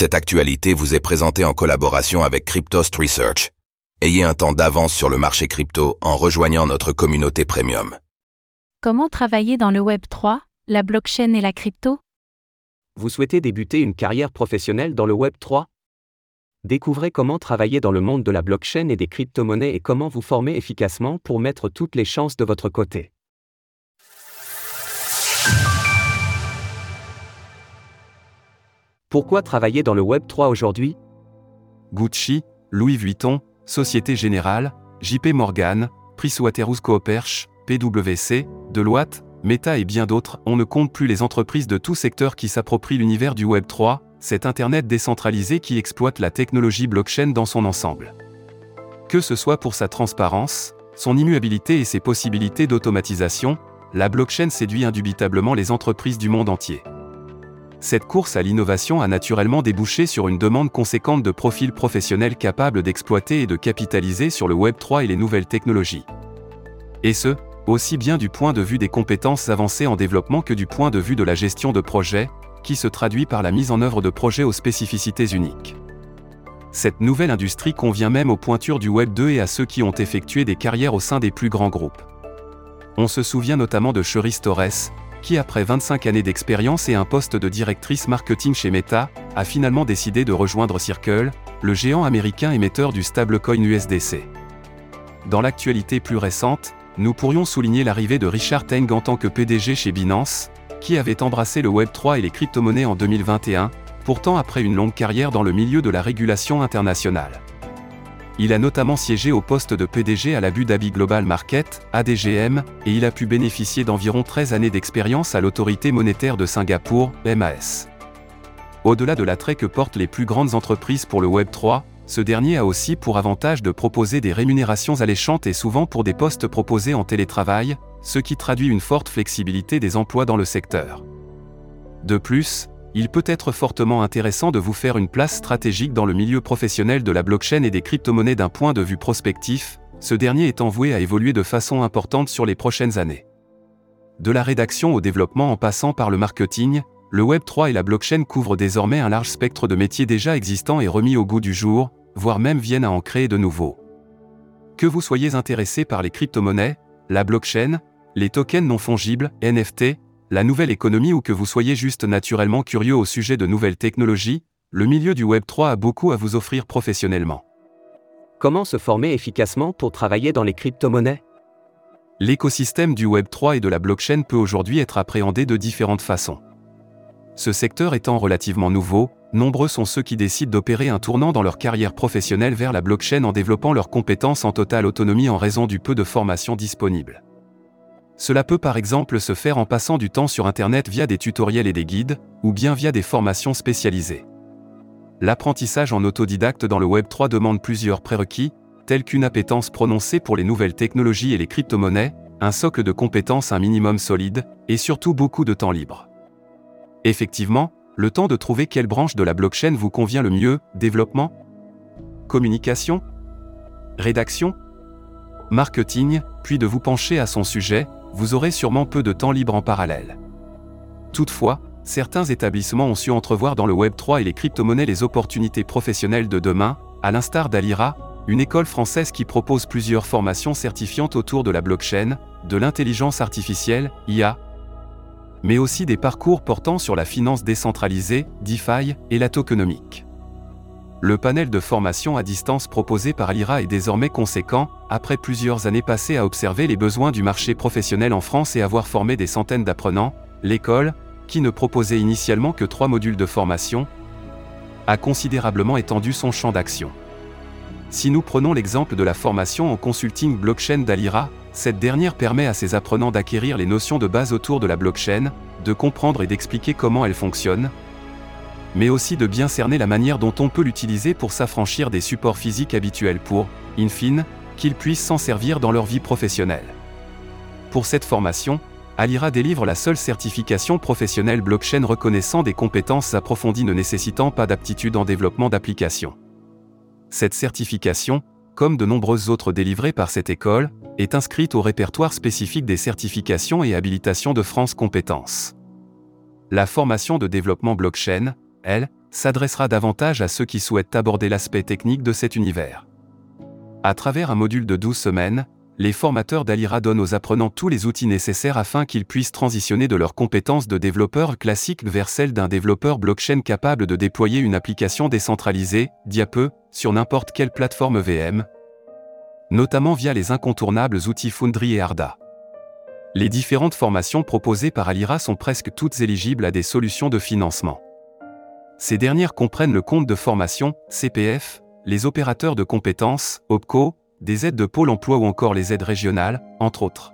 Cette actualité vous est présentée en collaboration avec Cryptost Research. Ayez un temps d'avance sur le marché crypto en rejoignant notre communauté premium. Comment travailler dans le Web 3, la blockchain et la crypto? Vous souhaitez débuter une carrière professionnelle dans le Web 3 Découvrez comment travailler dans le monde de la blockchain et des crypto-monnaies et comment vous former efficacement pour mettre toutes les chances de votre côté. Pourquoi travailler dans le Web 3 aujourd'hui? Gucci, Louis Vuitton, Société Générale, JP Morgan, PricewaterhouseCoopers, PwC, Deloitte, Meta et bien d'autres, on ne compte plus les entreprises de tout secteur qui s'approprient l'univers du Web 3, cet Internet décentralisé qui exploite la technologie blockchain dans son ensemble. Que ce soit pour sa transparence, son immuabilité et ses possibilités d'automatisation, la blockchain séduit indubitablement les entreprises du monde entier. Cette course à l'innovation a naturellement débouché sur une demande conséquente de profils professionnels capables d'exploiter et de capitaliser sur le Web 3 et les nouvelles technologies. Et ce, aussi bien du point de vue des compétences avancées en développement que du point de vue de la gestion de projets, qui se traduit par la mise en œuvre de projets aux spécificités uniques. Cette nouvelle industrie convient même aux pointures du Web 2 et à ceux qui ont effectué des carrières au sein des plus grands groupes. On se souvient notamment de Cherise Torres, qui après 25 années d'expérience et un poste de directrice marketing chez Meta, a finalement décidé de rejoindre Circle, le géant américain émetteur du stablecoin USDC. Dans l'actualité plus récente, nous pourrions souligner l'arrivée de Richard Teng en tant que PDG chez Binance, qui avait embrassé le Web3 et les crypto-monnaies en 2021, pourtant après une longue carrière dans le milieu de la régulation internationale. Il a notamment siégé au poste de PDG à l'Abu Dhabi Global Market, ADGM, et il a pu bénéficier d'environ 13 années d'expérience à l'autorité monétaire de Singapour, MAS. Au-delà de l'attrait que portent les plus grandes entreprises pour le Web 3, ce dernier a aussi pour avantage de proposer des rémunérations alléchantes et souvent pour des postes proposés en télétravail, ce qui traduit une forte flexibilité des emplois dans le secteur. De plus, il peut être fortement intéressant de vous faire une place stratégique dans le milieu professionnel de la blockchain et des crypto-monnaies d'un point de vue prospectif, ce dernier étant voué à évoluer de façon importante sur les prochaines années. De la rédaction au développement en passant par le marketing, le Web3 et la blockchain couvrent désormais un large spectre de métiers déjà existants et remis au goût du jour, voire même viennent à en créer de nouveaux. Que vous soyez intéressé par les crypto-monnaies, la blockchain, les tokens non fongibles, NFT, la nouvelle économie ou que vous soyez juste naturellement curieux au sujet de nouvelles technologies, le milieu du Web 3 a beaucoup à vous offrir professionnellement. Comment se former efficacement pour travailler dans les crypto-monnaies? L'écosystème du Web 3 et de la blockchain peut aujourd'hui être appréhendé de différentes façons. Ce secteur étant relativement nouveau, nombreux sont ceux qui décident d'opérer un tournant dans leur carrière professionnelle vers la blockchain en développant leurs compétences en totale autonomie en raison du peu de formation disponible. Cela peut par exemple se faire en passant du temps sur Internet via des tutoriels et des guides, ou bien via des formations spécialisées. L'apprentissage en autodidacte dans le Web 3 demande plusieurs prérequis, tels qu'une appétence prononcée pour les nouvelles technologies et les crypto-monnaies, un socle de compétences un minimum solide, et surtout beaucoup de temps libre. Effectivement, le temps de trouver quelle branche de la blockchain vous convient le mieux, développement Communication Rédaction Marketing, puis de vous pencher à son sujet, vous aurez sûrement peu de temps libre en parallèle. Toutefois, certains établissements ont su entrevoir dans le Web3 et les crypto-monnaies les opportunités professionnelles de demain, à l'instar d'Alira, une école française qui propose plusieurs formations certifiantes autour de la blockchain, de l'intelligence artificielle, IA, mais aussi des parcours portant sur la finance décentralisée, DeFi, et la tokenomique. Le panel de formation à distance proposé par Alira est désormais conséquent, après plusieurs années passées à observer les besoins du marché professionnel en France et avoir formé des centaines d'apprenants, l'école, qui ne proposait initialement que trois modules de formation, a considérablement étendu son champ d'action. Si nous prenons l'exemple de la formation en consulting blockchain d'Alira, cette dernière permet à ses apprenants d'acquérir les notions de base autour de la blockchain, de comprendre et d'expliquer comment elle fonctionne, mais aussi de bien cerner la manière dont on peut l'utiliser pour s'affranchir des supports physiques habituels pour, in fine, qu'ils puissent s'en servir dans leur vie professionnelle. Pour cette formation, Alira délivre la seule certification professionnelle blockchain reconnaissant des compétences approfondies ne nécessitant pas d'aptitude en développement d'applications. Cette certification, comme de nombreuses autres délivrées par cette école, est inscrite au répertoire spécifique des certifications et habilitations de France Compétences. La formation de développement blockchain, elle, s'adressera davantage à ceux qui souhaitent aborder l'aspect technique de cet univers. À travers un module de 12 semaines, les formateurs d'Alira donnent aux apprenants tous les outils nécessaires afin qu'ils puissent transitionner de leurs compétences de développeur classique vers celles d'un développeur blockchain capable de déployer une application décentralisée, diape, sur n'importe quelle plateforme VM, notamment via les incontournables outils Foundry et Arda. Les différentes formations proposées par Alira sont presque toutes éligibles à des solutions de financement. Ces dernières comprennent le compte de formation, CPF, les opérateurs de compétences, OPCO, des aides de pôle emploi ou encore les aides régionales, entre autres.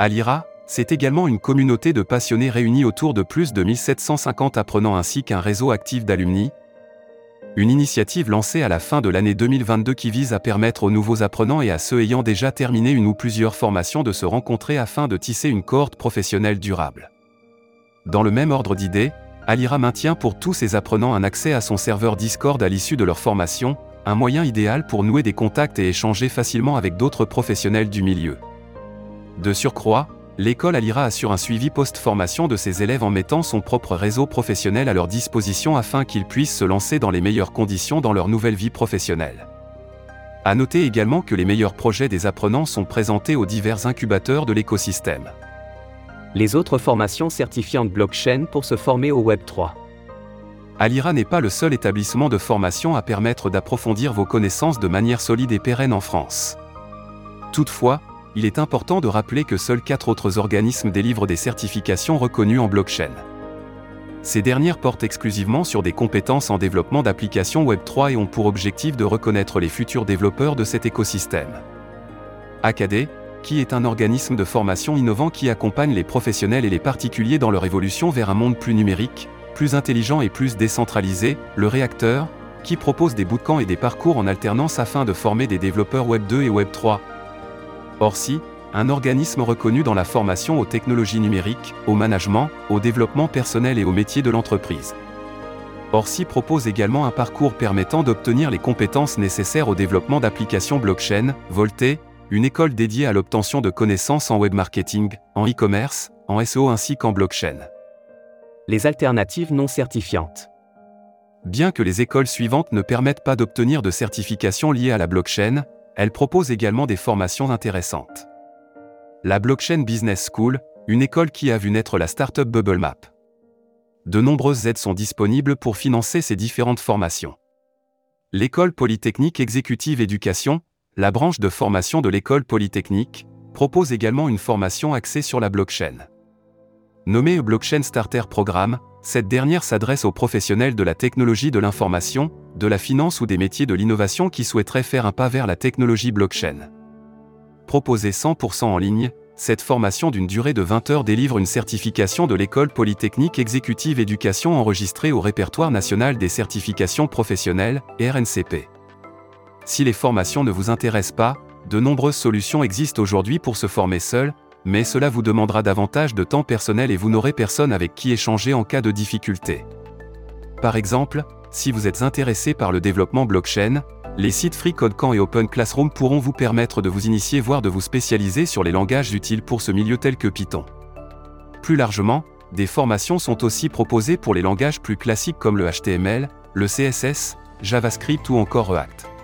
Alira, c'est également une communauté de passionnés réunis autour de plus de 1750 apprenants ainsi qu'un réseau actif d'alumni. Une initiative lancée à la fin de l'année 2022 qui vise à permettre aux nouveaux apprenants et à ceux ayant déjà terminé une ou plusieurs formations de se rencontrer afin de tisser une cohorte professionnelle durable. Dans le même ordre d'idées, Alira maintient pour tous ses apprenants un accès à son serveur Discord à l'issue de leur formation, un moyen idéal pour nouer des contacts et échanger facilement avec d'autres professionnels du milieu. De surcroît, l'école Alira assure un suivi post-formation de ses élèves en mettant son propre réseau professionnel à leur disposition afin qu'ils puissent se lancer dans les meilleures conditions dans leur nouvelle vie professionnelle. À noter également que les meilleurs projets des apprenants sont présentés aux divers incubateurs de l'écosystème. Les autres formations certifiantes blockchain pour se former au Web 3. Alira n'est pas le seul établissement de formation à permettre d'approfondir vos connaissances de manière solide et pérenne en France. Toutefois, il est important de rappeler que seuls quatre autres organismes délivrent des certifications reconnues en blockchain. Ces dernières portent exclusivement sur des compétences en développement d'applications Web3 et ont pour objectif de reconnaître les futurs développeurs de cet écosystème. AKD, qui est un organisme de formation innovant qui accompagne les professionnels et les particuliers dans leur évolution vers un monde plus numérique, plus intelligent et plus décentralisé, le réacteur, qui propose des bootcamps et des parcours en alternance afin de former des développeurs Web 2 et Web 3. Orsi, un organisme reconnu dans la formation aux technologies numériques, au management, au développement personnel et aux métiers de l'entreprise. Orsi propose également un parcours permettant d'obtenir les compétences nécessaires au développement d'applications blockchain, Volté, une école dédiée à l'obtention de connaissances en web marketing, en e-commerce, en SEO ainsi qu'en blockchain les alternatives non certifiantes. Bien que les écoles suivantes ne permettent pas d'obtenir de certification liée à la blockchain, elles proposent également des formations intéressantes. La Blockchain Business School, une école qui a vu naître la startup Bubble Map. De nombreuses aides sont disponibles pour financer ces différentes formations. L'école Polytechnique Exécutive Éducation, la branche de formation de l'école Polytechnique, propose également une formation axée sur la blockchain. Nommée Blockchain Starter Programme, cette dernière s'adresse aux professionnels de la technologie de l'information, de la finance ou des métiers de l'innovation qui souhaiteraient faire un pas vers la technologie blockchain. Proposée 100% en ligne, cette formation d'une durée de 20 heures délivre une certification de l'École Polytechnique Exécutive Éducation enregistrée au répertoire national des certifications professionnelles, RNCP. Si les formations ne vous intéressent pas, de nombreuses solutions existent aujourd'hui pour se former seul, mais cela vous demandera davantage de temps personnel et vous n'aurez personne avec qui échanger en cas de difficulté. Par exemple, si vous êtes intéressé par le développement blockchain, les sites FreeCodeCamp et Open Classroom pourront vous permettre de vous initier voire de vous spécialiser sur les langages utiles pour ce milieu tels que Python. Plus largement, des formations sont aussi proposées pour les langages plus classiques comme le HTML, le CSS, JavaScript ou encore React.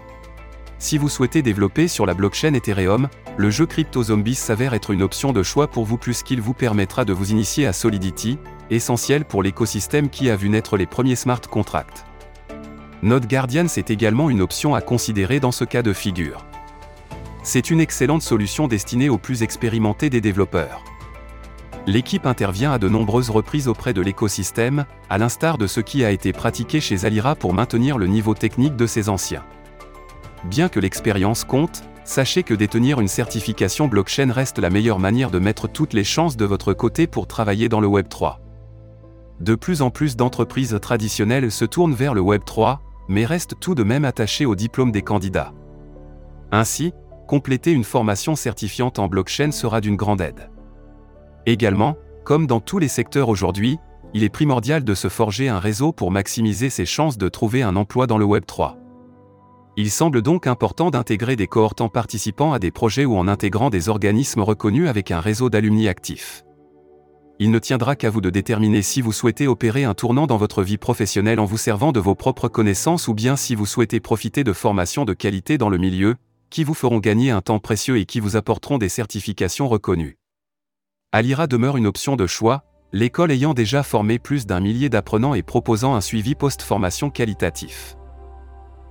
Si vous souhaitez développer sur la blockchain Ethereum, le jeu Crypto Zombies s'avère être une option de choix pour vous puisqu'il vous permettra de vous initier à Solidity, essentiel pour l'écosystème qui a vu naître les premiers smart contracts. Node Guardian c'est également une option à considérer dans ce cas de figure. C'est une excellente solution destinée aux plus expérimentés des développeurs. L'équipe intervient à de nombreuses reprises auprès de l'écosystème, à l'instar de ce qui a été pratiqué chez Alira pour maintenir le niveau technique de ses anciens. Bien que l'expérience compte, sachez que détenir une certification blockchain reste la meilleure manière de mettre toutes les chances de votre côté pour travailler dans le Web 3. De plus en plus d'entreprises traditionnelles se tournent vers le Web 3, mais restent tout de même attachées au diplôme des candidats. Ainsi, compléter une formation certifiante en blockchain sera d'une grande aide. Également, comme dans tous les secteurs aujourd'hui, il est primordial de se forger un réseau pour maximiser ses chances de trouver un emploi dans le Web 3. Il semble donc important d'intégrer des cohortes en participant à des projets ou en intégrant des organismes reconnus avec un réseau d'alumni actifs. il ne tiendra qu'à vous de déterminer si vous souhaitez opérer un tournant dans votre vie professionnelle en vous servant de vos propres connaissances ou bien si vous souhaitez profiter de formations de qualité dans le milieu, qui vous feront gagner un temps précieux et qui vous apporteront des certifications reconnues. Alira demeure une option de choix, l'école ayant déjà formé plus d'un millier d'apprenants et proposant un suivi post-formation qualitatif.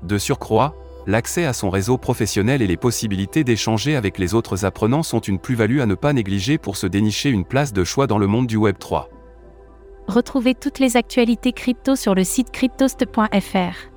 De surcroît, l'accès à son réseau professionnel et les possibilités d'échanger avec les autres apprenants sont une plus-value à ne pas négliger pour se dénicher une place de choix dans le monde du Web 3. Retrouvez toutes les actualités crypto sur le site cryptost.fr.